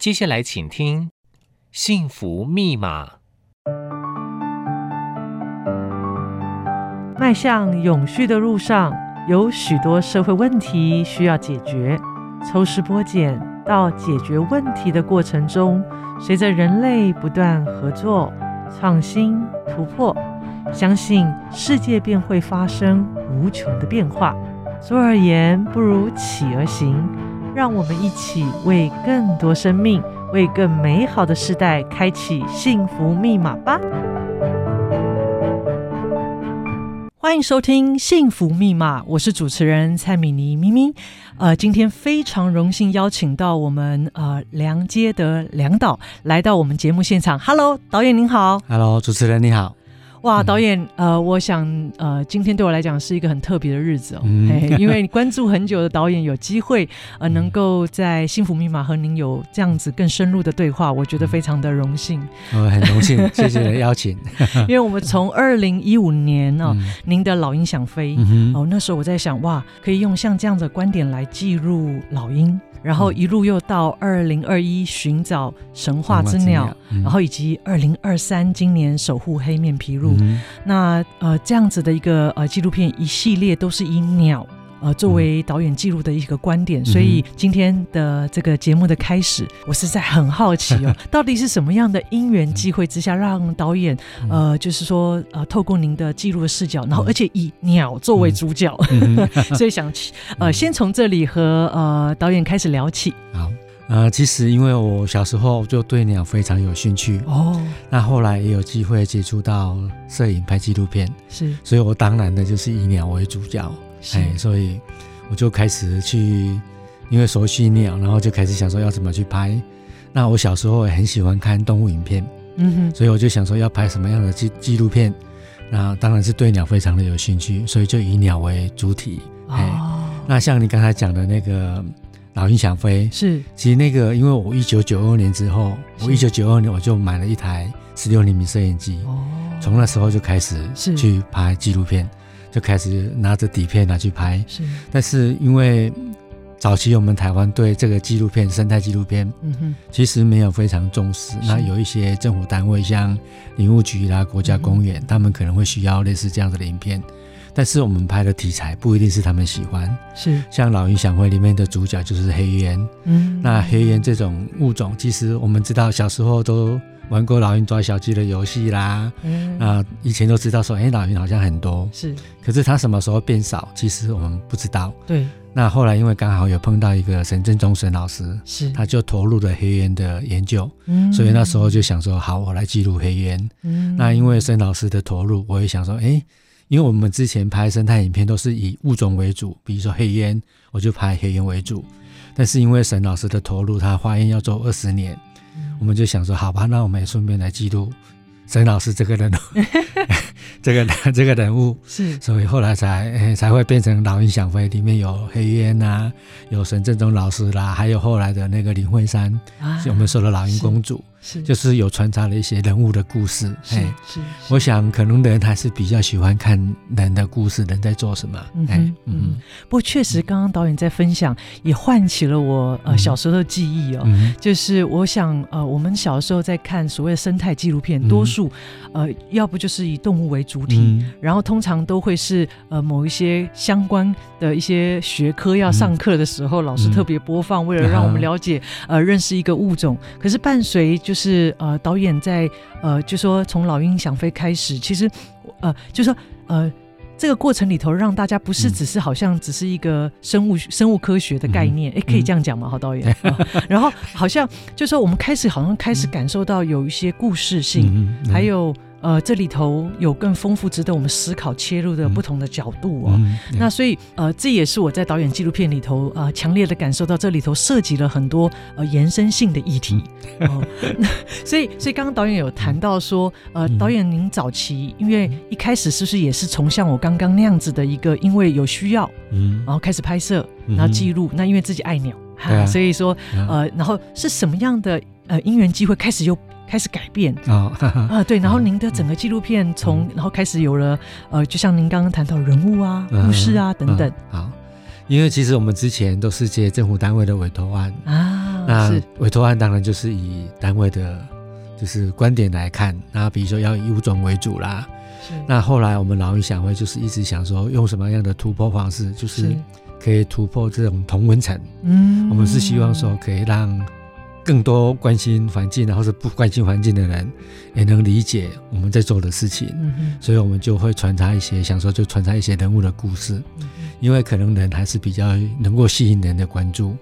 接下来请听《幸福密码》。迈向永续的路上，有许多社会问题需要解决。抽丝剥茧到解决问题的过程中，随着人类不断合作、创新、突破，相信世界便会发生无穷的变化。坐而言，不如起而行。让我们一起为更多生命、为更美好的世代开启幸福密码吧！欢迎收听《幸福密码》，我是主持人蔡米妮咪咪。呃，今天非常荣幸邀请到我们呃梁街的梁导来到我们节目现场。Hello，导演您好。Hello，主持人你好。哇，导演，呃，我想，呃，今天对我来讲是一个很特别的日子哦，嗯、因为关注很久的导演有机会，呃，能够在《幸福密码》和您有这样子更深入的对话，我觉得非常的荣幸。呃、哦，很荣幸，谢谢邀请。因为我们从二零一五年哦，嗯、您的老鹰想飞，嗯、哦，那时候我在想，哇，可以用像这样的观点来记录老鹰。然后一路又到二零二一寻找神话之鸟，之鸟嗯、然后以及二零二三今年守护黑面琵鹭。嗯、那呃这样子的一个呃纪录片一系列都是以鸟。呃，作为导演记录的一个观点，嗯、所以今天的这个节目的开始，我实在很好奇哦，到底是什么样的因缘机会之下，让导演呃，就是说呃，透过您的记录的视角，然后而且以鸟作为主角，嗯、所以想呃，先从这里和呃导演开始聊起。好，呃，其实因为我小时候就对鸟非常有兴趣哦，那后来也有机会接触到摄影拍纪录片，是，所以我当然的就是以鸟为主角。哎，所以我就开始去，因为熟悉鸟，然后就开始想说要怎么去拍。那我小时候也很喜欢看动物影片，嗯哼，所以我就想说要拍什么样的纪纪录片。那当然是对鸟非常的有兴趣，所以就以鸟为主体。哦，那像你刚才讲的那个老鹰想飞，是，其实那个因为我一九九二年之后，我一九九二年我就买了一台十六厘米摄影机，哦，从那时候就开始去拍纪录片。就开始拿着底片拿去拍，是。但是因为早期我们台湾对这个纪录片、生态纪录片，嗯哼，其实没有非常重视。那有一些政府单位，像林务局啦、国家公园，嗯、他们可能会需要类似这样子的影片。但是我们拍的题材不一定是他们喜欢。是。像《老鹰想会》里面的主角就是黑烟，嗯，那黑烟这种物种，其实我们知道小时候都。玩过老鹰抓小鸡的游戏啦，嗯，啊，以前都知道说，哎，老鹰好像很多，是，可是它什么时候变少，其实我们不知道。对，那后来因为刚好有碰到一个沈政忠沈老师，是，他就投入了黑烟的研究，嗯，所以那时候就想说，好，我来记录黑烟。嗯，那因为沈老师的投入，我也想说，哎，因为我们之前拍生态影片都是以物种为主，比如说黑烟，我就拍黑烟为主，但是因为沈老师的投入，他化验要做二十年。我们就想说，好吧，那我们也顺便来记录沈老师这个人，这个这个人物是，所以后来才才会变成《老鹰想飞》里面有黑烟呐、啊，有沈振中老师啦，还有后来的那个林慧珊，啊、我们说的老鹰公主。是，就是有穿插了一些人物的故事，是是。是我想可能人还是比较喜欢看人的故事，人在做什么。嗯嗯。嗯不过确实，刚刚导演在分享，也唤起了我呃小时候的记忆哦。嗯、就是我想呃，我们小时候在看所谓的生态纪录片，多数呃要不就是以动物为主体，嗯、然后通常都会是呃某一些相关的一些学科要上课的时候，嗯、老师特别播放，为了让我们了解呃认识一个物种。可是伴随就是呃，导演在呃，就说从老鹰想飞开始，其实呃，就说呃，这个过程里头，让大家不是只是好像只是一个生物生物科学的概念，哎、嗯，可以这样讲吗？好，导演。然后好像就说我们开始好像开始感受到有一些故事性，还有。呃，这里头有更丰富、值得我们思考、切入的不同的角度哦。嗯嗯、那所以，呃，这也是我在导演纪录片里头啊、呃，强烈的感受到这里头涉及了很多呃延伸性的议题。嗯、哦，所以，所以刚刚导演有谈到说，呃，导演您早期因为一开始是不是也是从像我刚刚那样子的一个，因为有需要，嗯，然后开始拍摄，然后记录。嗯、那因为自己爱鸟，哈、啊，所以说，呃，然后是什么样的呃因缘机会开始又。开始改变啊啊对，然后您的整个纪录片从然后开始有了呃，就像您刚刚谈到人物啊、故事啊等等。好，因为其实我们之前都是接政府单位的委托案啊。啊。那委托案当然就是以单位的，就是观点来看，那比如说要以物种为主啦。是。那后来我们老英想会就是一直想说，用什么样的突破方式，就是可以突破这种同温层。嗯。我们是希望说可以让。更多关心环境，然后是不关心环境的人，也能理解我们在做的事情。嗯、所以，我们就会穿插一些，想说就穿插一些人物的故事，嗯、因为可能人还是比较能够吸引人的关注，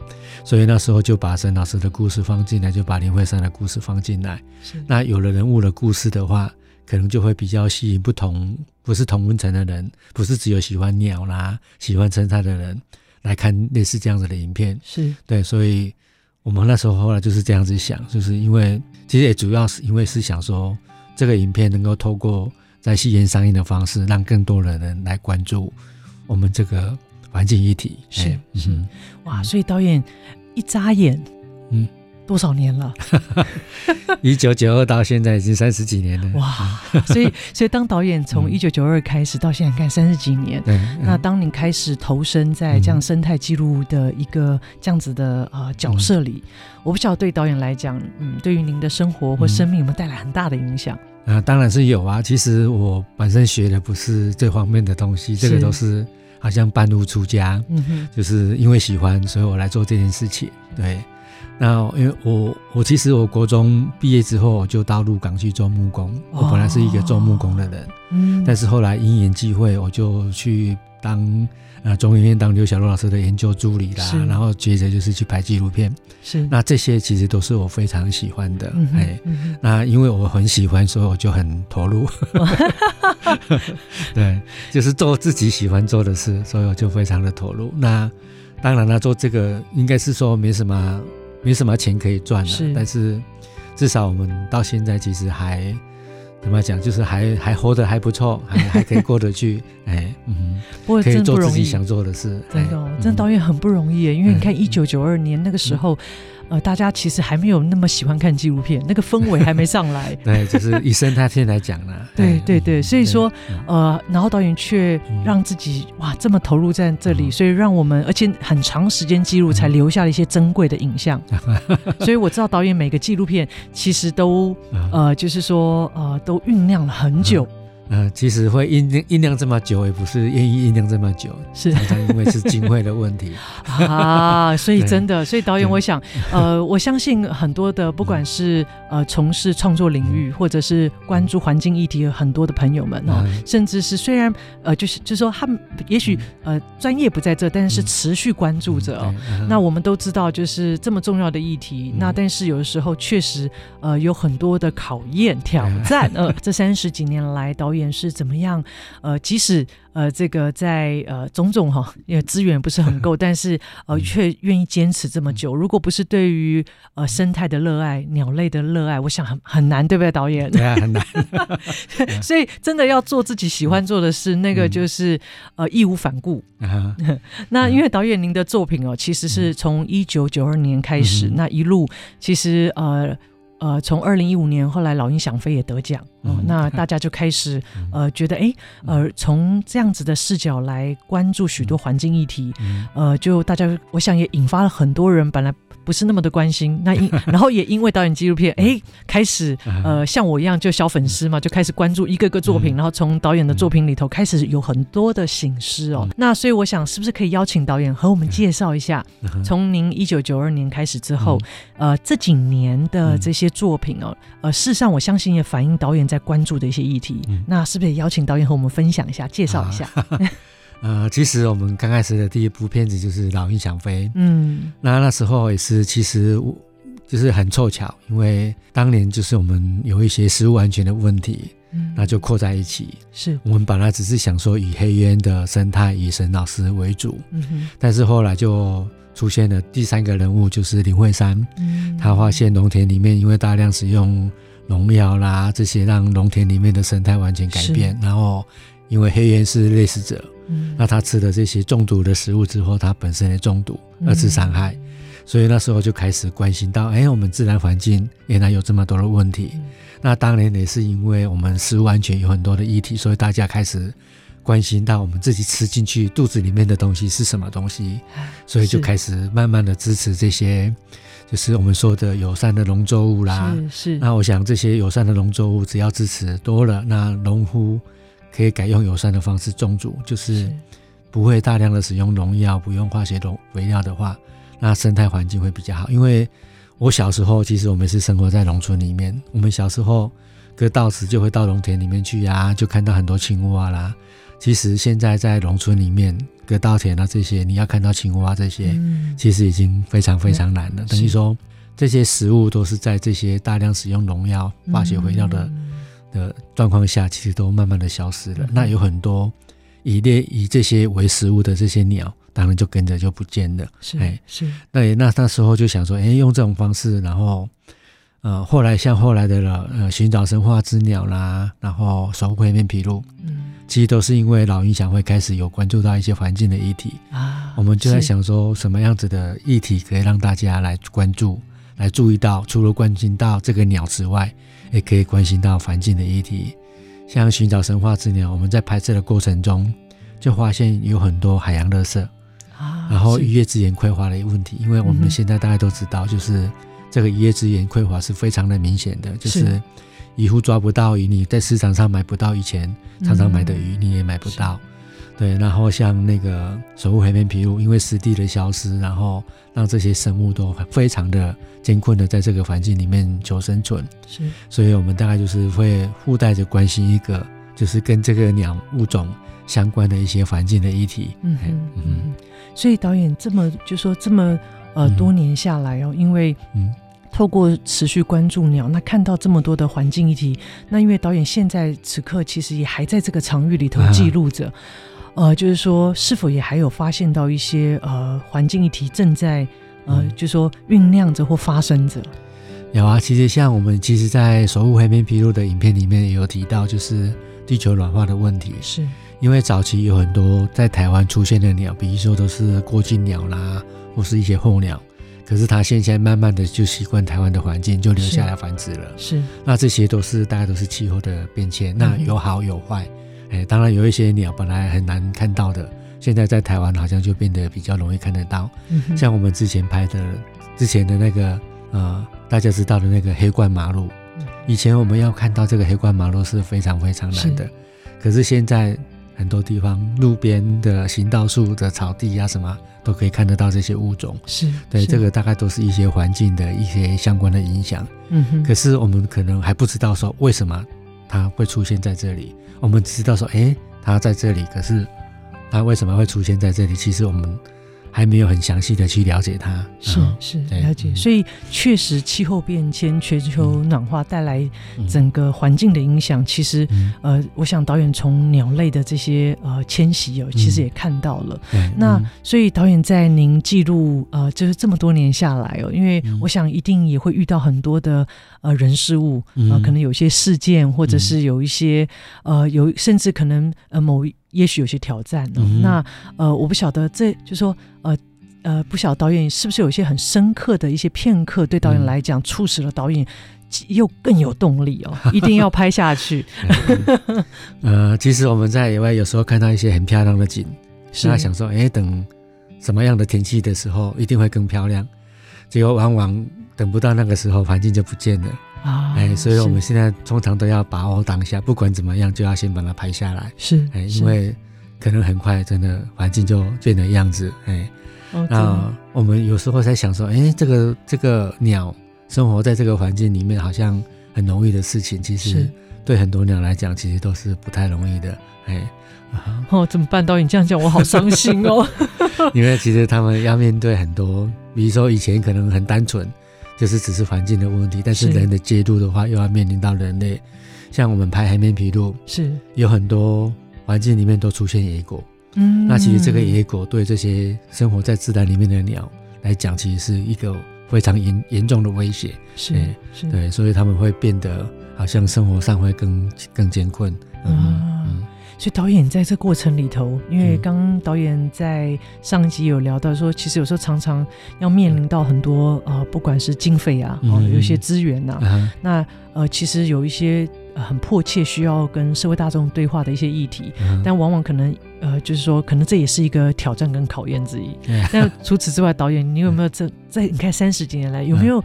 所以那时候就把沈老师的故事放进来，就把林慧珊的故事放进来。那有了人物的故事的话，可能就会比较吸引不同，不是同温层的人，不是只有喜欢鸟啦、喜欢生态的人来看类似这样子的影片。是对，所以。我们那时候后来就是这样子想，就是因为其实也主要是因为是想说，这个影片能够透过在戏院上映的方式，让更多的人来关注我们这个环境议题。是，嗯、是，哇！所以导演一眨眼，嗯。多少年了？一九九二到现在已经三十几年了。哇！所以，所以当导演从一九九二开始到现在，看三十几年。嗯。那当你开始投身在这样生态记录的一个这样子的呃角色里，我不晓得对导演来讲，嗯，对于您的生活或生命有没有带来很大的影响？啊，当然是有啊。其实我本身学的不是这方面的东西，这个都是好像半路出家，嗯哼，就是因为喜欢，所以我来做这件事情。对。那因为我我其实我国中毕业之后我就到鹿港去做木工，哦，我本来是一个做木工的人，嗯，但是后来因缘际会，我就去当呃中研院当刘小璐老师的研究助理啦，然后接着就是去拍纪录片，是。那这些其实都是我非常喜欢的，嗯、哎、嗯，那因为我很喜欢，所以我就很投入，对，就是做自己喜欢做的事，所以我就非常的投入。那当然了，做这个应该是说没什么。没什么钱可以赚了，是，但是至少我们到现在其实还怎么讲，就是还还活得还不错，还还可以过得去，哎，嗯，不过可以做自己想做的事，真的、哦，真的导演很不容易，因为你看一九九二年那个时候。嗯呃，大家其实还没有那么喜欢看纪录片，那个氛围还没上来。对，就是以生态片来讲呢。对对对，所以说，呃，然后导演却让自己哇这么投入在这里，所以让我们而且很长时间记录，才留下了一些珍贵的影像。所以我知道导演每个纪录片其实都呃，就是说呃，都酝酿了很久。呃，其实会酝酿酝酿这么久，也不是愿意酝酿这么久，是常常因为是经费的问题 啊。所以真的，所以导演，我想，呃，我相信很多的，不管是呃从事创作领域，或者是关注环境议题的很多的朋友们哦，甚至是虽然呃，就是就是说他们也许呃专业不在这，但是持续关注着哦。那我们都知道，就是这么重要的议题，那但是有的时候确实呃有很多的考验挑战。呃，这三十几年来，导演。是怎么样？呃，即使呃，这个在呃种种哈，因为资源不是很够，但是呃，却愿意坚持这么久。如果不是对于呃生态的热爱、鸟类的热爱，我想很很难，对不对，导演？对啊，很难。所以真的要做自己喜欢做的事，那个就是呃义无反顾。那因为导演您的作品哦，其实是从一九九二年开始，那一路其实呃。呃，从二零一五年后来，老鹰想飞也得奖，嗯，哦，那大家就开始 呃觉得，哎，呃，从这样子的视角来关注许多环境议题，呃，就大家我想也引发了很多人本来。不是那么的关心，那因 然后也因为导演纪录片，哎，开始呃像我一样就小粉丝嘛，就开始关注一个个作品，然后从导演的作品里头开始有很多的醒思哦。那所以我想，是不是可以邀请导演和我们介绍一下，从您一九九二年开始之后，呃这几年的这些作品哦，呃事实上我相信也反映导演在关注的一些议题。那是不是也邀请导演和我们分享一下，介绍一下？呃，其实我们刚开始的第一部片子就是《老鹰想飞》，嗯，那那时候也是其实就是很凑巧，因为当年就是我们有一些食物安全的问题，嗯，那就扣在一起。是。我们本来只是想说以黑鸢的生态以沈老师为主，嗯哼，但是后来就出现了第三个人物，就是林慧珊，嗯，他发现农田里面因为大量使用农药啦这些，让农田里面的生态完全改变，然后因为黑鸢是猎食者。嗯、那他吃的这些中毒的食物之后，他本身也中毒，二次伤害，嗯，所以那时候就开始关心到，哎、欸，我们自然环境原来有这么多的问题。嗯、那当然也是因为我们食物安全有很多的议题，所以大家开始关心到我们自己吃进去肚子里面的东西是什么东西，所以就开始慢慢的支持这些就是我们说的友善的农作物啦。是是。那我想这些友善的农作物，只要支持多了，那农夫可以改用友善的方式种植，就是不会大量的使用农药，不用化学农肥料的话，那生态环境会比较好。因为我小时候，其实我们是生活在农村里面，我们小时候割稻子就会到农田里面去呀、啊，就看到很多青蛙啦。其实现在在农村里面割稻田啊这些，你要看到青蛙这些，嗯、其实已经非常非常难了。嗯、等于说这些食物都是在这些大量使用农药、化学肥料的、嗯、的状况下，其实都慢慢的消失了。嗯、那有很多以猎以这些为食物的这些鸟，当然就跟着就不见了。是，哎，是。那那那时候就想说，哎，用这种方式，然后。呃，后来像后来的了，呃，寻找神话之鸟啦，然后守护黑面琵鹭，嗯，其实都是因为老鹰响会开始有关注到一些环境的议题啊，我们就在想说，什么样子的议题可以让大家来关注、来注意到，除了关心到这个鸟之外，也可以关心到环境的议题。像寻找神话之鸟，我们在拍摄的过程中就发现有很多海洋垃圾啊，然后渔业资源匮乏的问题，因为我们现在大家都知道，就是。这个渔业资源匮乏是非常的明显的，就是渔夫抓不到鱼，你在市场上买不到以前常常买的鱼，你也买不到。对，然后像那个守护黑面琵鹭，因为湿地的消失，然后让这些生物都非常的艰困的在这个环境里面求生存。是，所以我们大概就是会附带着关心一个，就是跟这个鸟物种相关的一些环境的议题。嗯嗯嗯。所以导演这么就说这么。呃，多年下来哦，因为嗯，透过持续关注鸟，那看到这么多的环境议题，那因为导演现在此刻其实也还在这个场域里头记录着，呃，就是说是否也还有发现到一些呃环境议题正在呃，就是说酝酿着或发生着？有啊，其实像我们其实，在守护黑面披露的影片里面也有提到，就是地球暖化的问题，是因为早期有很多在台湾出现的鸟，比如说都是过境鸟啦。或是一些候鸟，可是它现在慢慢的就习惯台湾的环境，就留下来繁殖了。是，是那这些都是大家都是气候的变迁，那有好有坏。哎、嗯，当然有一些鸟本来很难看到的，现在在台湾好像就变得比较容易看得到。嗯、像我们之前拍的之前的那个呃，大家知道的那个黑冠麻鹭，以前我们要看到这个黑冠麻鹭是非常非常难的，是可是现在。很多地方路边的行道树的草地啊，什么都可以看得到这些物种。是对，是这个大概都是一些环境的一些相关的影响。嗯哼。可是我们可能还不知道说为什么它会出现在这里。我们只知道说，哎，它在这里，可是它为什么会出现在这里？其实我们。还没有很详细的去了解它，是是了解，所以确实气候变迁、全球暖化带来整个环境的影响，其实呃，我想导演从鸟类的这些呃迁徙哦，其实也看到了。那所以导演在您记录呃，就是这么多年下来哦，因为我想一定也会遇到很多的呃人事物啊，可能有些事件，或者是有一些呃有甚至可能呃某。也许有些挑战哦。嗯、那呃，我不晓得这，这就说呃呃，不晓得导演是不是有一些很深刻的一些片刻，对导演来讲，促使了导演又更有动力哦，一定要拍下去。呃，其实我们在野外有时候看到一些很漂亮的景，是他想说，哎，等什么样的天气的时候，一定会更漂亮。结果往往等不到那个时候，环境就不见了。啊，哎，所以我们现在通常都要把握当下，不管怎么样，就要先把它拍下来。是，哎，因为可能很快，真的环境就变了样子。哎，哦、那我们有时候在想说，哎，这个这个鸟生活在这个环境里面，好像很容易的事情，其实对很多鸟来讲，其实都是不太容易的。哎，哦，怎么办？导演这样讲，我好伤心哦。因为其实他们要面对很多，比如说以前可能很单纯。就是只是环境的问题，但是人的介入的话，又要面临到人类。像我们拍海面皮鹭，是有很多环境里面都出现野果。嗯，那其实这个野果对这些生活在自然里面的鸟来讲，其实是一个非常严严重的威胁。是，是对，所以他们会变得好像生活上会更更艰困。嗯。嗯所以导演在这过程里头，因为刚刚导演在上一集有聊到说，其实有时候常常要面临到很多呃，不管是经费啊，哦，有些资源呐、啊，嗯、那呃，其实有一些。很迫切需要跟社会大众对话的一些议题，嗯、但往往可能呃，就是说，可能这也是一个挑战跟考验之一。嗯、但除此之外，导演，你有没有这在你看三十几年来有没有、嗯、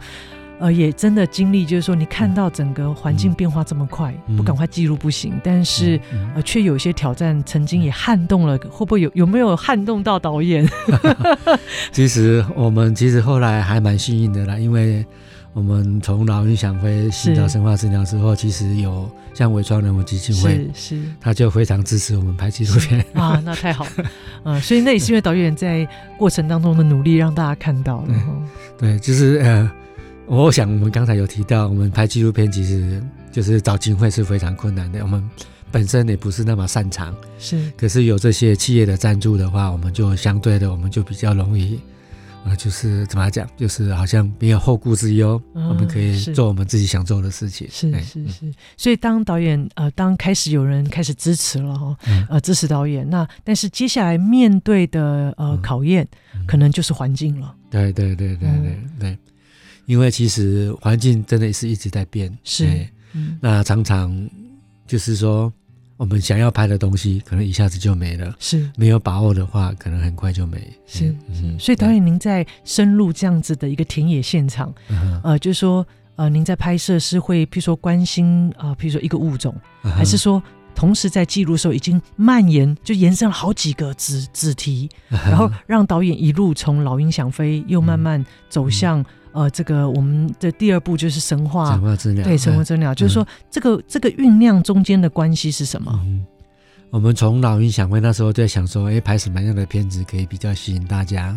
呃，也真的经历，就是说，你看到整个环境变化这么快，嗯、不赶快记录不行。但是、嗯、呃，却有一些挑战，曾经也撼动了，会不会有有没有撼动到导演？其实我们其实后来还蛮幸运的啦，因为。我们从老鹰想飞寻找生化治疗之后，其实有像纬创人文基金会，是，是他就非常支持我们拍纪录片 啊，那太好了，嗯，所以那也是因为导演在过程当中的努力，让大家看到了。对，对，就是呃，我想我们刚才有提到，我们拍纪录片其实就是找经费是非常困难的，我们本身也不是那么擅长，是，可是有这些企业的赞助的话，我们就相对的，我们就比较容易。呃，就是怎么讲，就是好像没有后顾之忧，嗯、我们可以做我们自己想做的事情。是是是，所以当导演呃，当开始有人开始支持了哈，嗯、呃，支持导演，那但是接下来面对的呃考验，嗯、可能就是环境了。对对对对对对，对，因为其实环境真的是一直在变。是，嗯、那常常就是说。我们想要拍的东西，可能一下子就没了。是，没有把握的话，可能很快就没。是，是。所以导演，您在深入这样子的一个田野现场，嗯、呃，就是说，呃，您在拍摄是会，譬如说关心啊、呃，譬如说一个物种，嗯、还是说同时在记录的时候已经蔓延，就延伸了好几个子子题，嗯、然后让导演一路从老鹰想飞，又慢慢走向。嗯呃，这个我们的第二步就是神话，对，神话之鸟，嗯、就是说这个这个酝酿中间的关系是什么？嗯，我们从老鹰想会那时候在想说，哎，拍什么样的片子可以比较吸引大家？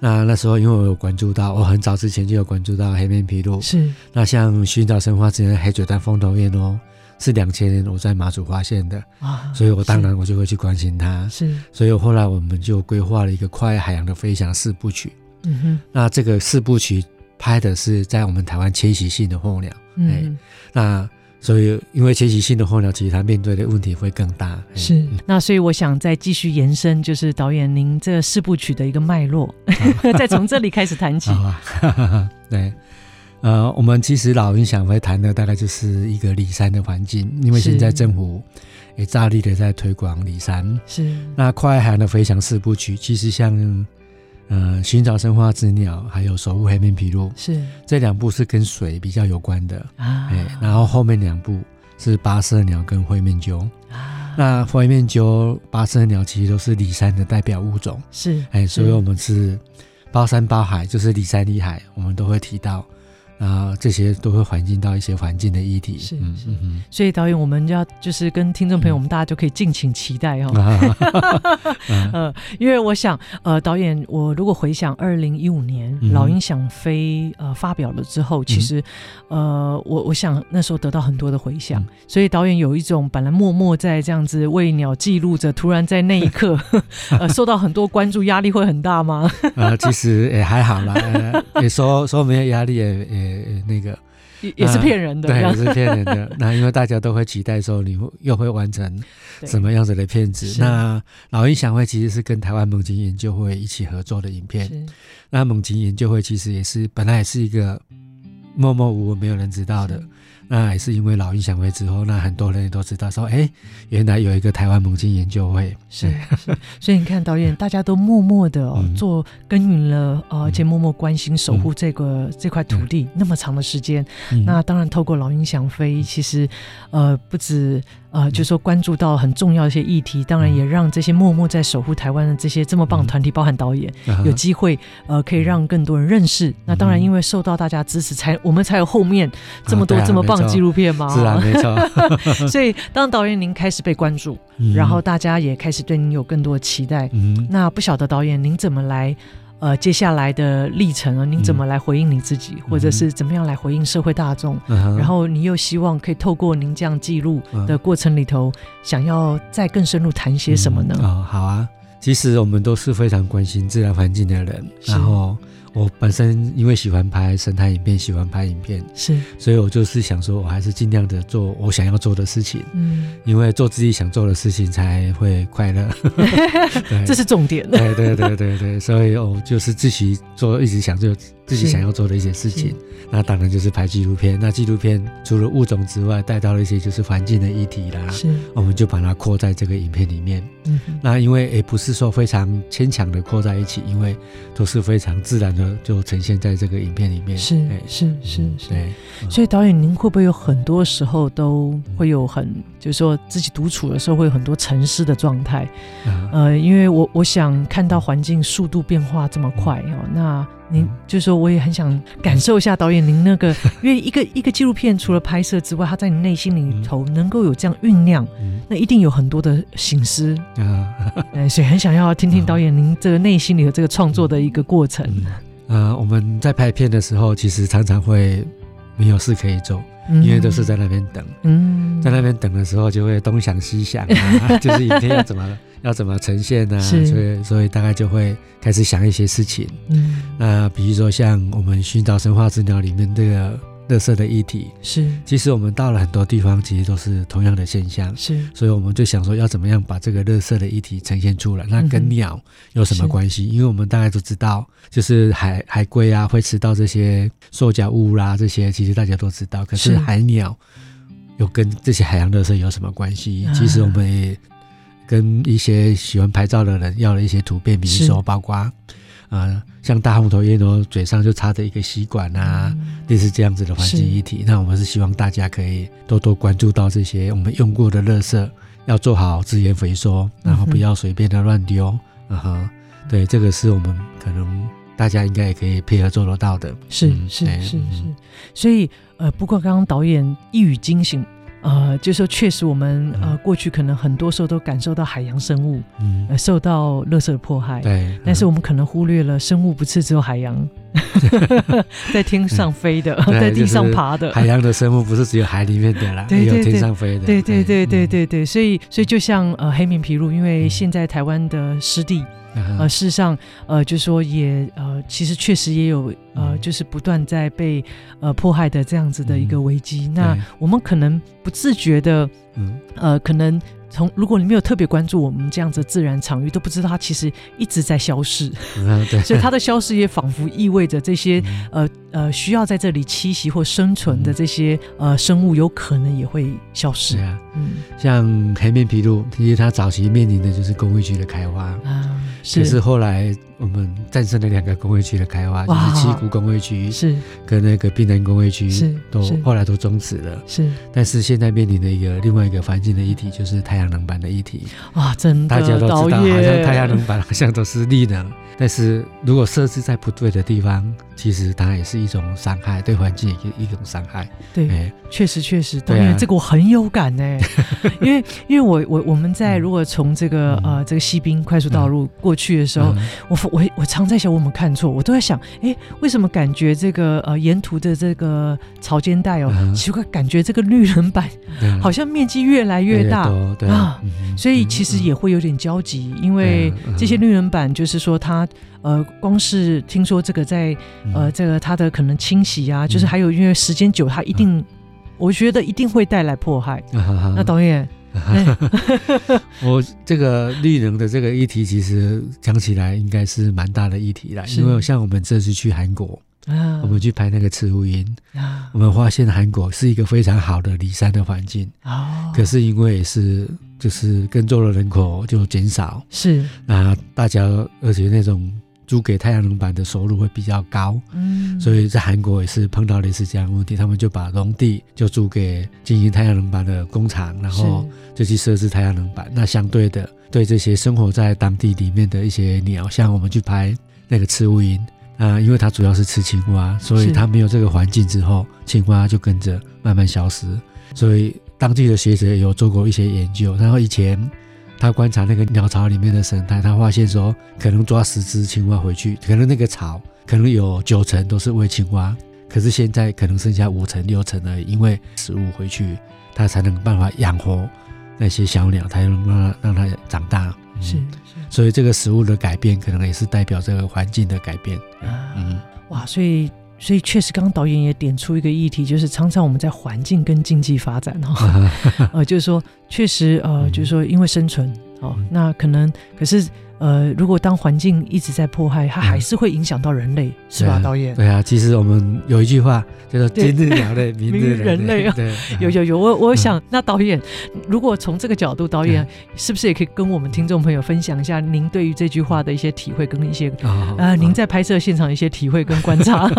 那那时候因为我有关注到，我很早之前就有关注到黑面琵鹭，是。那像寻找神话之鸟黑嘴蛋凤头燕哦，是两千年我在马祖发现的啊，所以我当然我就会去关心它，是。所以后来我们就规划了一个跨越海洋的飞翔四部曲，嗯哼，那这个四部曲。拍的是在我们台湾迁徙性的候鸟，嗯、欸，那所以因为迁徙性的候鸟，其实它面对的问题会更大。欸、是，那所以我想再继续延伸，就是导演您这四部曲的一个脉络，啊、再从这里开始谈起。啊、对，呃，我们其实老鹰想会谈的大概就是一个里山的环境，因为现在政府也大力的在推广里山。是，那跨越海洋的飞翔四部曲，其实像。呃，寻找生化之鸟，还有守护黑面琵鹭，是这两部是跟水比较有关的啊。哎，然后后面两部是八色鸟跟灰面鸠啊。那灰面鸠、八色鸟其实都是里山的代表物种，是哎，所以我们是包山包海，就是里山里海，我们都会提到。啊，这些都会环境到一些环境的议题，是是，嗯嗯、所以导演，我们要就是跟听众朋友，我们大家就可以敬请期待哦。呃，因为我想，呃，导演，我如果回想二零一五年《老鹰想飞》呃发表了之后，其实，呃，我我想那时候得到很多的回响，所以导演有一种本来默默在这样子为鸟记录着，突然在那一刻，呃，受到很多关注，压力会很大吗？呃，其实也还好啦，呃、也说说没有压力也也。呃，那个也也是骗人的，对，也是骗人的。那因为大家都会期待说，你会又会完成什么样子的片子？那老鹰想会其实是跟台湾猛禽研究会一起合作的影片。那猛禽研究会其实也是本来也是一个默默无闻、没有人知道的。那也是因为老鹰想飞之后，那很多人也都知道说，哎，原来有一个台湾猛禽研究会，是，是。所以你看，导演大家都默默的、哦、做耕耘了，呃，而且默默关心守护这个、嗯、这块土地那么长的时间。嗯、那当然，透过老鹰想飞，其实呃不止。呃，就说关注到很重要的一些议题，当然也让这些默默在守护台湾的这些这么棒的团体，包含导演，有机会呃，可以让更多人认识。那当然，因为受到大家支持，才我们才有后面这么多这么棒的纪录片嘛。是啊，没错。所以，当导演您开始被关注，然后大家也开始对您有更多的期待。嗯，那不晓得导演您怎么来？呃，接下来的历程啊，您怎么来回应你自己，嗯、或者是怎么样来回应社会大众？嗯、然后你又希望可以透过您这样记录的过程里头，嗯、想要再更深入谈些什么呢？哦，好啊，其实我们都是非常关心自然环境的人，然后。我本身因为喜欢拍生态影片，喜欢拍影片，是，所以我就是想说，我还是尽量的做我想要做的事情，嗯，因为做自己想做的事情才会快乐，对，这是重点，对对对对对，所以我就是自己做，一直想做自己想要做的一些事情。那当然就是拍纪录片。那纪录片除了物种之外，带到了一些就是环境的议题啦。是，我们就把它扩在这个影片里面。嗯，那因为也不是说非常牵强的扩在一起，因为都是非常自然的就呈现在这个影片里面。是是是。所以导演，您会不会有很多时候都会有很，就是说自己独处的时候会有很多沉思的状态？嗯、呃，因为我我想看到环境速度变化这么快哦，那。您就是说，我也很想感受一下导演您那个，因为一个一个纪录片除了拍摄之外，它在你内心里头能够有这样酝酿，那一定有很多的醒思啊，所以很想要听听导演您这个内心里的这个创作的一个过程。呃，我们在拍片的时候，其实常常会没有事可以做，因为都是在那边等。嗯，在那边等的时候，就会东想西想啊，就是影片要怎么。要怎么呈现呢、啊？所以，所以大概就会开始想一些事情。嗯，那比如说像我们寻找神话之鸟里面这个垃圾的议题，是。其实我们到了很多地方，其实都是同样的现象。是。所以我们就想说，要怎么样把这个垃圾的议题呈现出来？那跟鸟有什么关系？因为我们大概都知道，就是海海龟啊会吃到这些塑胶物啦、啊，这些其实大家都知道。可是海鸟有跟这些海洋垃圾有什么关系？其实我们也。跟一些喜欢拍照的人要了一些图片，比如说包括，啊、呃，像大红头阉罗嘴上就插着一个吸管啊，类、嗯、似这样子的环境议题。那我们是希望大家可以多多关注到这些我们用过的垃圾，要做好资源回收，然后不要随便的乱丢。嗯哼，对，这个是我们可能大家应该也可以配合做得到的。是是是是，所以呃，不过刚刚导演一语惊醒。呃，就说确实，我们呃过去可能很多时候都感受到海洋生物，嗯，呃、受到垃圾的迫害，对、嗯，但是我们可能忽略了生物不是只有海洋，在天上飞的，在地上爬的，海洋的生物不是只有海里面的啦，对对对，也有天上飞的，对对对对对对，所以所以就像呃黑面琵鹭，因为现在台湾的湿地。呃，事实上，呃，就是说也呃，其实确实也有呃，就是不断在被呃迫害的这样子的一个危机。嗯、那我们可能不自觉的，嗯，呃，可能。从如果你没有特别关注我们这样子的自然场域，都不知道它其实一直在消失。嗯、对，所以它的消失也仿佛意味着这些、嗯、呃呃需要在这里栖息或生存的这些、嗯、呃生物，有可能也会消失。对啊，嗯，像黑面琵鹭，其实它早期面临的就是工业区的开发。啊，是，可是后来我们战胜了两个工业区的开发，就是七股工业区是。跟那个滨南工业区是都后来都终止了。是，但是现在面临的一个另外一个环境的议题就是太。太阳能板的议题。啊，真的，大家都知道，好像太阳能板好像都是绿能，但是如果设置在不对的地方。其实它也是一种伤害，对环境也是一种伤害。对，欸、确实确实，导演、啊、这个我很有感呢，因为因为我我我们在如果从这个、嗯、呃这个西滨快速道路过去的时候，嗯、我我我常在想我们看错，我都在想，哎，为什么感觉这个呃沿途的这个潮间带哦，嗯、奇怪，感觉这个绿能板好像面积越来越大对。啊、嗯，所以其实也会有点焦急，因为这些绿人板就是说它。呃，光是听说这个在呃，这个它的可能清洗啊，嗯、就是还有因为时间久，它一定、嗯，我觉得一定会带来迫害。啊、那导演，我这个绿能的这个议题，其实讲起来应该是蛮大的议题啦，因为像我们这次去韩国、啊，我们去拍那个赤乌音、啊，我们发现韩国是一个非常好的离山的环境、哦、可是因为是就是耕作的人口就减少，是。那大家而且那种。租给太阳能板的收入会比较高，嗯，所以在韩国也是碰到类似这样的问题，他们就把农地就租给经营太阳能板的工厂，然后就去设置太阳能板。那相对的，对这些生活在当地里面的一些鸟，像我们去拍那个赤乌蝇啊，因为它主要是吃青蛙，所以它没有这个环境之后，青蛙就跟着慢慢消失。所以当地的学者有做过一些研究，然后以前。他观察那个鸟巢里面的生态，他发现说，可能抓十只青蛙回去，可能那个巢可能有九成都是喂青蛙，可是现在可能剩下五成六成而已，因为食物回去，它才能办法养活那些小鸟，才能让它让它长大。嗯是，所以这个食物的改变，可能也是代表这个环境的改变。啊、嗯，哇，所以所以确实，刚刚导演也点出一个议题，就是常常我们在环境跟经济发展哈，呃，就是说，确实呃，就是说，因为生存哦，那可能可是。呃，如果当环境一直在迫害，它还是会影响到人类，嗯、是吧，导演？对啊，其实我们有一句话叫做“今日鸟类，明日 人类。” 对，有有有，我我想，嗯、那导演，如果从这个角度，导演是不是也可以跟我们听众朋友分享一下您对于这句话的一些体会跟一些、哦、呃，您在拍摄现场的一些体会跟观察？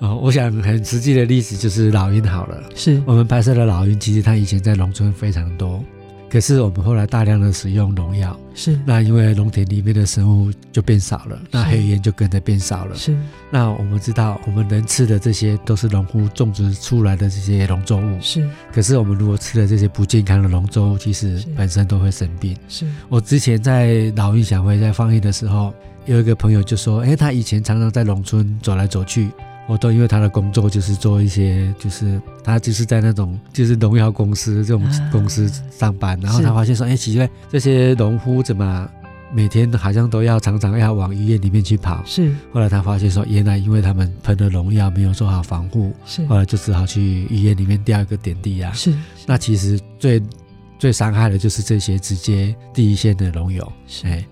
哦，我想很实际的例子就是老鹰好了，是我们拍摄的老鹰，其实它以前在农村非常多。可是我们后来大量的使用农药，是那因为农田里面的生物就变少了，那黑烟就跟着变少了。是那我们知道，我们能吃的这些都是农户种植出来的这些农作物。是，可是我们如果吃了这些不健康的农作物，其实本身都会生病。是我之前在老印象会在放映的时候，有一个朋友就说：“哎，他以前常常在农村走来走去。”我都因为他的工作就是做一些，就是他就是在那种就是农药公司这种公司上班，啊、然后他发现说，哎，奇怪，这些农夫怎么每天好像都要常常要往医院里面去跑？是。后来他发现说，原来因为他们喷的农药没有做好防护，是。后来就只好去医院里面吊一个点滴啊。是。是那其实最最伤害的就是这些直接第一线的农友。是。哎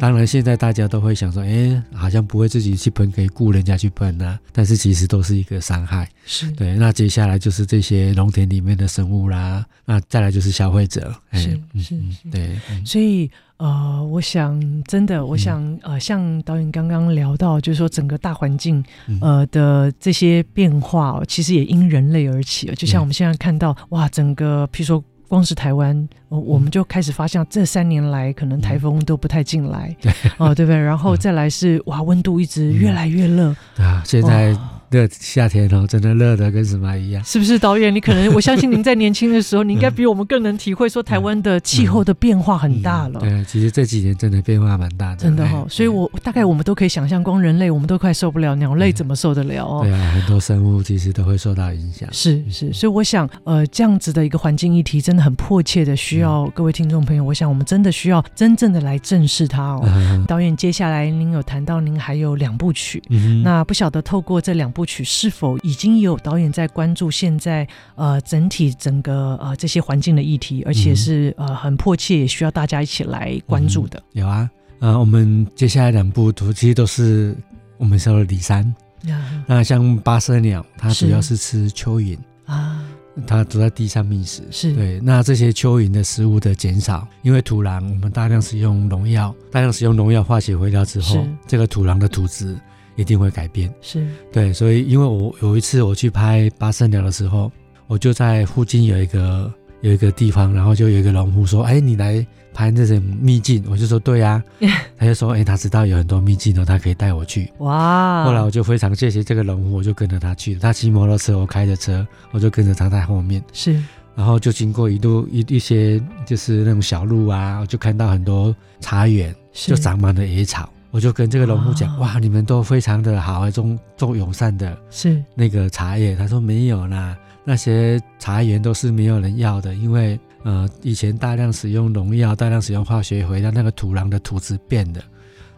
当然，现在大家都会想说，哎，好像不会自己去喷，可以雇人家去喷呢、啊。但是其实都是一个伤害。是对。那接下来就是这些农田里面的生物啦，那再来就是消费者。是是是，对。所以呃，我想真的，我想呃，像导演刚刚聊到，就是说整个大环境呃的这些变化，其实也因人类而起。就像我们现在看到，哇，整个譬如说。光是台湾，我们就开始发现这三年来可能台风都不太进来，嗯、哦，对不对？然后再来是哇，温度一直越来越热，对啊，现在。热夏天哦，真的热的跟什么一样？是不是导演？你可能我相信您在年轻的时候，你应该比我们更能体会说台湾的气候的变化很大了。对，其实这几年真的变化蛮大的。真的哈，所以我大概我们都可以想象，光人类我们都快受不了，鸟类怎么受得了哦？对啊，很多生物其实都会受到影响。是是，所以我想，呃，这样子的一个环境议题真的很迫切的需要各位听众朋友，我想我们真的需要真正的来正视它哦。导演，接下来您有谈到您还有两部曲，那不晓得透过这两部曲是否已经有导演在关注现在呃整体整个呃这些环境的议题，而且是呃很迫切也需要大家一起来关注的。嗯、有啊，呃，我们接下来两部图其实都是我们说的李山。啊、那像八色鸟，它主要是吃蚯蚓啊，它都在地上觅食。是对。那这些蚯蚓的食物的减少，因为土壤我们大量使用农药，大量使用农药化学肥料之后，这个土壤的土质。一定会改变，是对，所以因为我有一次我去拍八圣鸟的时候，我就在附近有一个有一个地方，然后就有一个农夫说：“哎，你来拍那种秘境？”我就说：“对呀。”他就说：“哎，他知道有很多秘境哦，他可以带我去。”哇！后来我就非常谢谢这个农夫，我就跟着他去。他骑摩托车，我开着车，我就跟着他在后面。是，然后就经过一路一一些就是那种小路啊，我就看到很多茶园，就长满了野草。我就跟这个农户讲，哦、哇，你们都非常的好，种种友善的，是那个茶叶。他说没有啦，那些茶园都是没有人要的，因为呃以前大量使用农药，大量使用化学肥料，那个土壤的土质变的，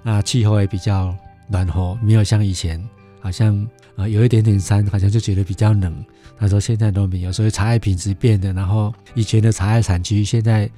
那气候也比较暖和，没有像以前好像呃有一点点山，好像就觉得比较冷。他说现在都没有，所以茶叶品质变的，然后以前的茶叶产区现在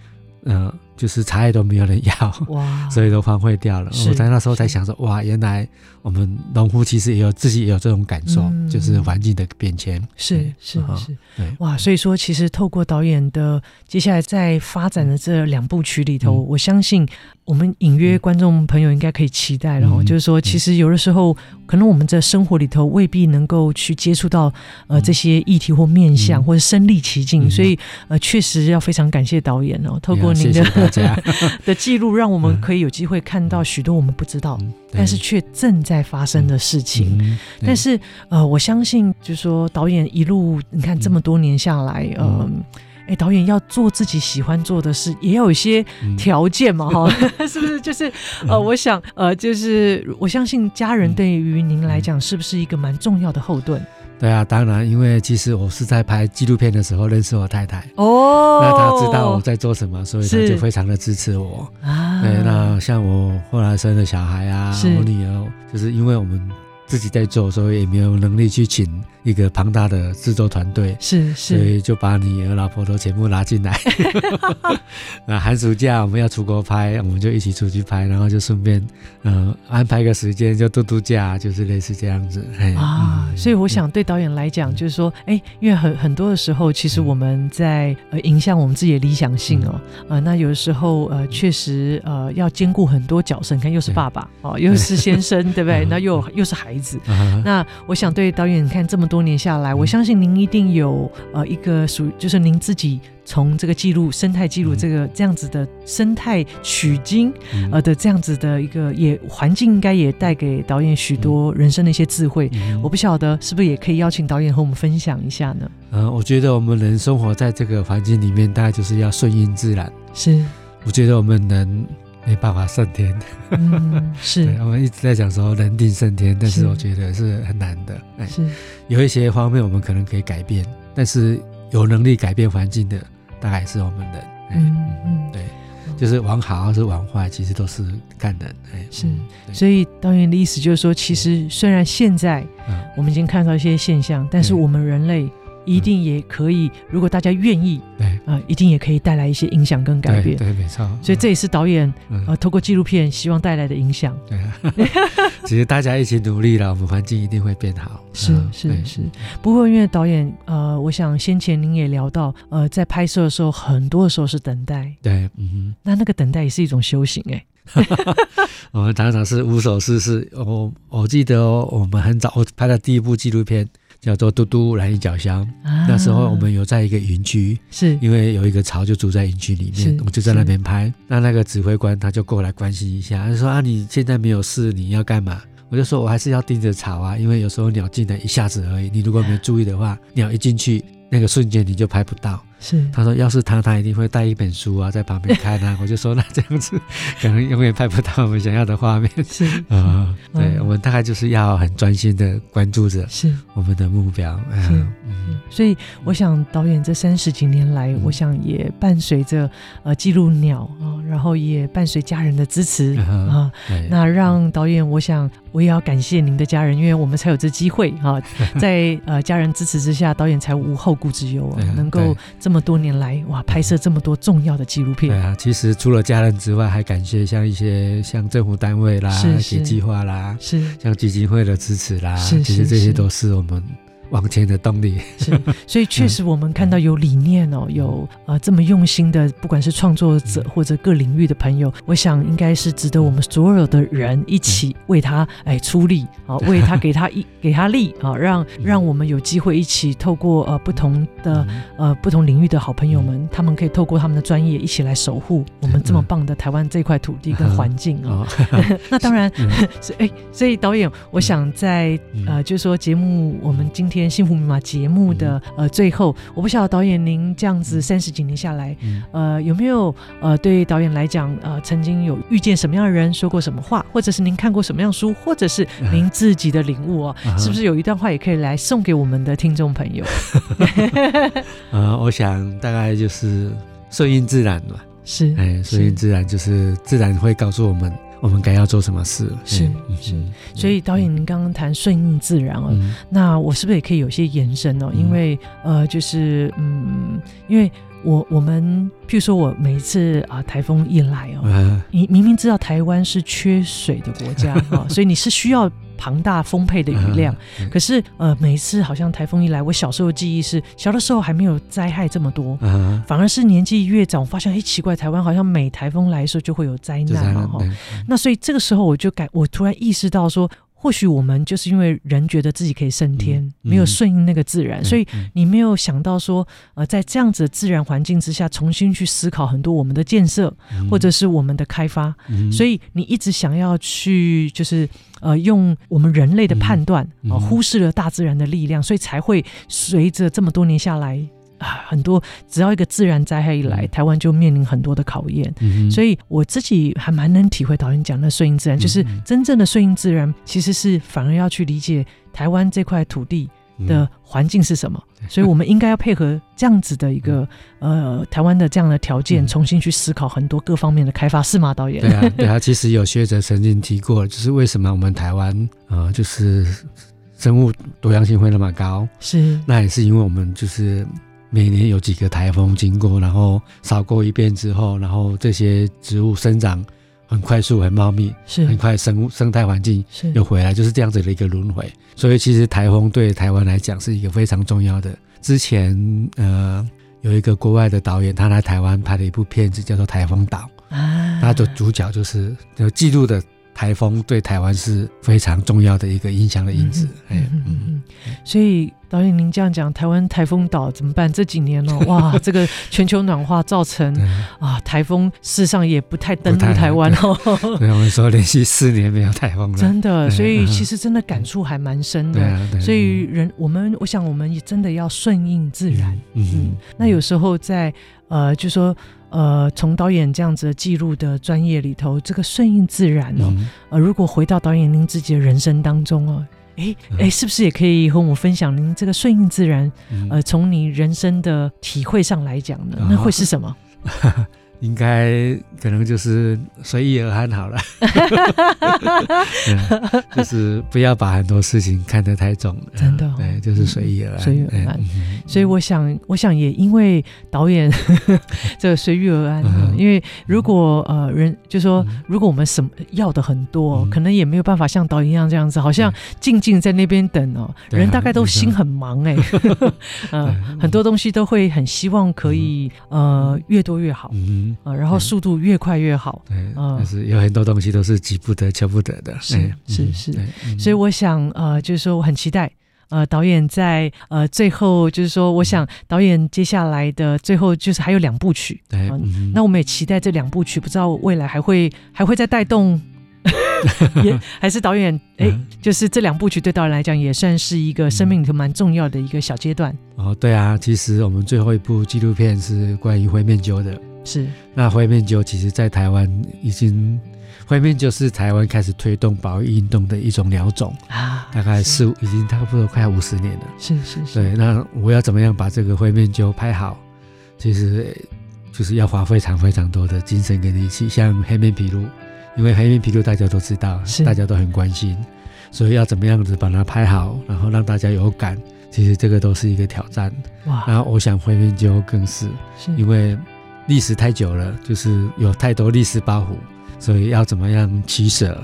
嗯。呃就是茶叶都没有人要，哇，所以都荒废掉了。我在那时候才想说，哇，原来我们农夫其实也有自己也有这种感受，嗯、就是环境的变迁。是是是，对，哇，所以说其实透过导演的接下来在发展的这两部曲里头，嗯、我相信我们隐约观众朋友应该可以期待了。嗯、就是说，其实有的时候可能我们在生活里头未必能够去接触到呃这些议题或面向，嗯、或者身历其境，嗯、所以呃确实要非常感谢导演哦，透过您的。的记录，让我们可以有机会看到许多我们不知道，但是却正在发生的事情。但是，呃，我相信，就是说，导演一路你看这么多年下来，嗯，哎，导演要做自己喜欢做的事，也要有一些条件嘛，哈，是不是？就是，呃，我想，呃，就是我相信家人对于您来讲，是不是一个蛮重要的后盾？对啊，当然，因为其实我是在拍纪录片的时候认识我太太哦，那她知道我在做什么，所以她就非常的支持我啊。对，那像我后来生了小孩啊，我女儿，就是因为我们。自己在做，所以也没有能力去请一个庞大的制作团队，是是，所以就把你和、老婆都全部拉进来。那寒暑假我们要出国拍，我们就一起出去拍，然后就顺便嗯、呃、安排个时间就度度假，就是类似这样子。啊，嗯、所以我想对导演来讲，就是说，哎、嗯，因为很很多的时候，其实我们在呃影响我们自己的理想性哦，嗯、呃，那有的时候呃确实呃要兼顾很多角色，你看又是爸爸哦，又是先生，对不对？那又又是孩子。那我想对导演，你看这么多年下来，我相信您一定有呃一个属于就是您自己从这个记录生态记录这个这样子的生态取经呃的这样子的一个也环境，应该也带给导演许多人生的一些智慧。我不晓得是不是也可以邀请导演和我们分享一下呢？嗯，我觉得我们人生活在这个环境里面，大概就是要顺应自然。是，我觉得我们人。没办法胜天，嗯，是。我们一直在讲说人定胜天，但是我觉得是很难的。哎，是。有一些方面我们可能可以改变，但是有能力改变环境的，大概是我们人。嗯嗯，对，就是往好还是往坏，其实都是看人。哎，是，所以导演的意思就是说，其实虽然现在我们已经看到一些现象，但是我们人类。一定也可以，如果大家愿意，对啊、呃，一定也可以带来一些影响跟改变。对，对，没错。所以这也是导演、嗯、呃，透过纪录片希望带来的影响。对，其实大家一起努力了，我们环境一定会变好。是是是，是。不过因为导演呃，我想先前您也聊到，呃，在拍摄的时候，很多的时候是等待。对，嗯哼。那那个等待也是一种修行哎。我们常常是无所事事。我我记得、哦、我们很早我拍的第一部纪录片。叫做嘟嘟蓝衣角香，啊、那时候我们有在一个营区，是因为有一个巢就住在营区里面，我就在那边拍。那那个指挥官他就过来关心一下，他说啊，你现在没有事，你要干嘛？我就说我还是要盯着巢啊，因为有时候鸟进来一下子而已，你如果没有注意的话，鸟一进去那个瞬间你就拍不到。是，他说要是他，他一定会带一本书啊，在旁边看啊。我就说那这样子，可能永远拍不到我们想要的画面。是 啊，呃嗯、对，我们大概就是要很专心的关注着是我们的目标。是，嗯，嗯，所以我想导演这三十几年来，嗯、我想也伴随着呃记录鸟啊、呃，然后也伴随家人的支持啊。那让导演，我想我也要感谢您的家人，因为我们才有这机会啊、呃，在呃家人支持之下，导演才无后顾之忧啊，能够这么。这么多年来，哇，拍摄这么多重要的纪录片。对啊，其实除了家人之外，还感谢像一些像政府单位啦、写计划啦，是像基金会的支持啦，是其实这些都是我们。往前的动力。是，所以确实我们看到有理念哦，有呃这么用心的，不管是创作者或者各领域的朋友，我想应该是值得我们所有的人一起为他哎出力啊，为他给他一给他力啊，让让我们有机会一起透过呃不同的呃不同领域的好朋友们，他们可以透过他们的专业一起来守护我们这么棒的台湾这块土地跟环境啊。那当然，所以哎，所以导演，我想在呃就是说节目我们今天。天幸福密码节目的呃最后，我不晓得导演您这样子三十几年下来，呃有没有呃对导演来讲呃曾经有遇见什么样的人说过什么话，或者是您看过什么样书，或者是 您自己的领悟哦，是不是 有一段话也可以来送给我们的听众朋友？呃，我想大概就是顺应自然吧，是哎，顺应自然就是自然会告诉我们。我们该要做什么事？是是，所以导演，您刚刚谈顺应自然哦，嗯、那我是不是也可以有些延伸哦？嗯、因为呃，就是嗯，因为我我们譬如说我每一次啊台风一来哦，嗯、你明明知道台湾是缺水的国家 哦，所以你是需要。庞大丰沛的雨量，嗯、可是呃，每一次好像台风一来，我小时候的记忆是，小的时候还没有灾害这么多，嗯、反而是年纪越长，我发现哎，奇怪，台湾好像每台风来的时候就会有灾难嘛哈。那所以这个时候我就感，我突然意识到说。或许我们就是因为人觉得自己可以胜天，没有顺应那个自然，嗯、所以你没有想到说，呃，在这样子的自然环境之下，重新去思考很多我们的建设，嗯、或者是我们的开发，嗯、所以你一直想要去，就是呃，用我们人类的判断，啊、忽视了大自然的力量，所以才会随着这么多年下来。啊，很多只要一个自然灾害一来，嗯、台湾就面临很多的考验。嗯、所以我自己还蛮能体会导演讲的顺应自然，嗯、就是真正的顺应自然，其实是反而要去理解台湾这块土地的环境是什么？嗯、所以我们应该要配合这样子的一个、嗯、呃台湾的这样的条件，重新去思考很多各方面的开发，是吗，导演？对啊，对啊。其实有学者曾经提过，就是为什么我们台湾呃就是生物多样性会那么高？是，那也是因为我们就是每年有几个台风经过，然后扫过一遍之后，然后这些植物生长。很快速，很茂密，是很快生物生态环境又回来，就是这样子的一个轮回。所以其实台风对台湾来讲是一个非常重要的。之前呃有一个国外的导演，他来台湾拍了一部片子，叫做《台风岛》啊，他的主角就是有记录的。台风对台湾是非常重要的一个影响的因子，哎，嗯嗯，所以导演您这样讲，台湾台风岛怎么办？这几年哦，哇，这个全球暖化造成啊，台风事实上也不太登陆台湾哦。对，我们说连续四年没有台风了，真的，所以其实真的感触还蛮深的。所以人，我们我想，我们也真的要顺应自然。嗯，那有时候在呃，就说。呃，从导演这样子的记录的专业里头，这个顺应自然哦。嗯、呃，如果回到导演您自己的人生当中哦，哎哎，是不是也可以和我们分享您这个顺应自然？嗯、呃，从你人生的体会上来讲呢，那会是什么？哦 应该可能就是随遇而安好了，就是不要把很多事情看得太重。真的，对，就是随遇而安。随遇而安。所以我想，我想也因为导演 这个随遇而安，因为如果呃人就说，如果我们什么要的很多，可能也没有办法像导演一样这样子，好像静静在那边等哦。人大概都心很忙哎，嗯，很多东西都会很希望可以呃越多越好。啊，然后速度越快越好。对，嗯，但是有很多东西都是急不得、求不得的。是是是，所以我想，呃，就是说，我很期待，呃，导演在呃最后，就是说，我想导演接下来的最后，就是还有两部曲。对，那我们也期待这两部曲，不知道未来还会还会再带动，也还是导演哎，就是这两部曲对导演来讲也算是一个生命里头蛮重要的一个小阶段。哦，对啊，其实我们最后一部纪录片是关于灰面鸠的。是，那灰面鸠其实，在台湾已经，灰面鸠是台湾开始推动保育运动的一种鸟种啊，大概是，已经差不多快五十年了。是是是。对，那我要怎么样把这个灰面鸠拍好？其实就是要花非常非常多的精神跟力气。像黑面琵鹭，因为黑面琵鹭大家都知道，是大家都很关心，所以要怎么样子把它拍好，然后让大家有感，其实这个都是一个挑战。哇，然后我想灰面鸠更是，是因为。历史太久了，就是有太多历史包袱。所以要怎么样取舍？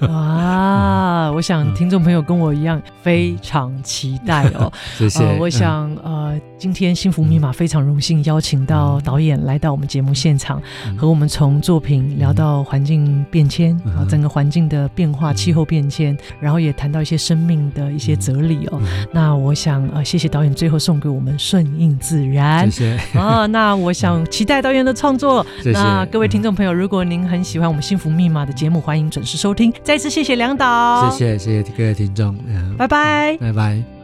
哇！我想听众朋友跟我一样非常期待哦。谢谢。我想呃，今天幸福密码非常荣幸邀请到导演来到我们节目现场，和我们从作品聊到环境变迁啊，整个环境的变化、气候变迁，然后也谈到一些生命的一些哲理哦。那我想呃，谢谢导演最后送给我们顺应自然。谢谢啊。那我想期待导演的创作。谢谢。那各位听众朋友，如果您很喜欢我们。幸福密码的节目，欢迎准时收听。再次谢谢梁导，谢谢谢谢各位听众，拜拜，拜拜。